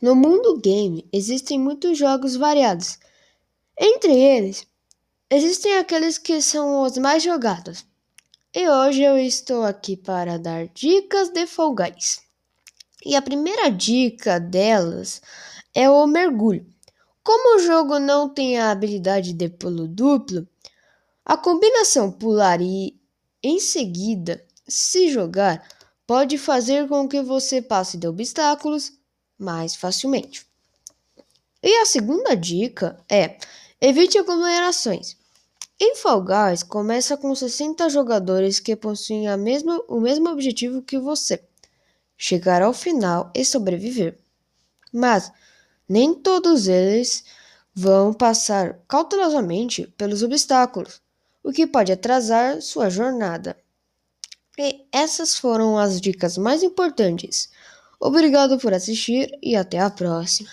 No mundo game existem muitos jogos variados. Entre eles, existem aqueles que são os mais jogados. E hoje eu estou aqui para dar dicas de Fall Guys. E a primeira dica delas é o mergulho. Como o jogo não tem a habilidade de pulo duplo, a combinação pular e em seguida se jogar pode fazer com que você passe de obstáculos mais facilmente. E a segunda dica é: evite aglomerações. Em Fall Guys, começa com 60 jogadores que possuem a mesma, o mesmo objetivo que você: chegar ao final e sobreviver. Mas nem todos eles vão passar cautelosamente pelos obstáculos, o que pode atrasar sua jornada. E essas foram as dicas mais importantes. Obrigado por assistir e até a próxima.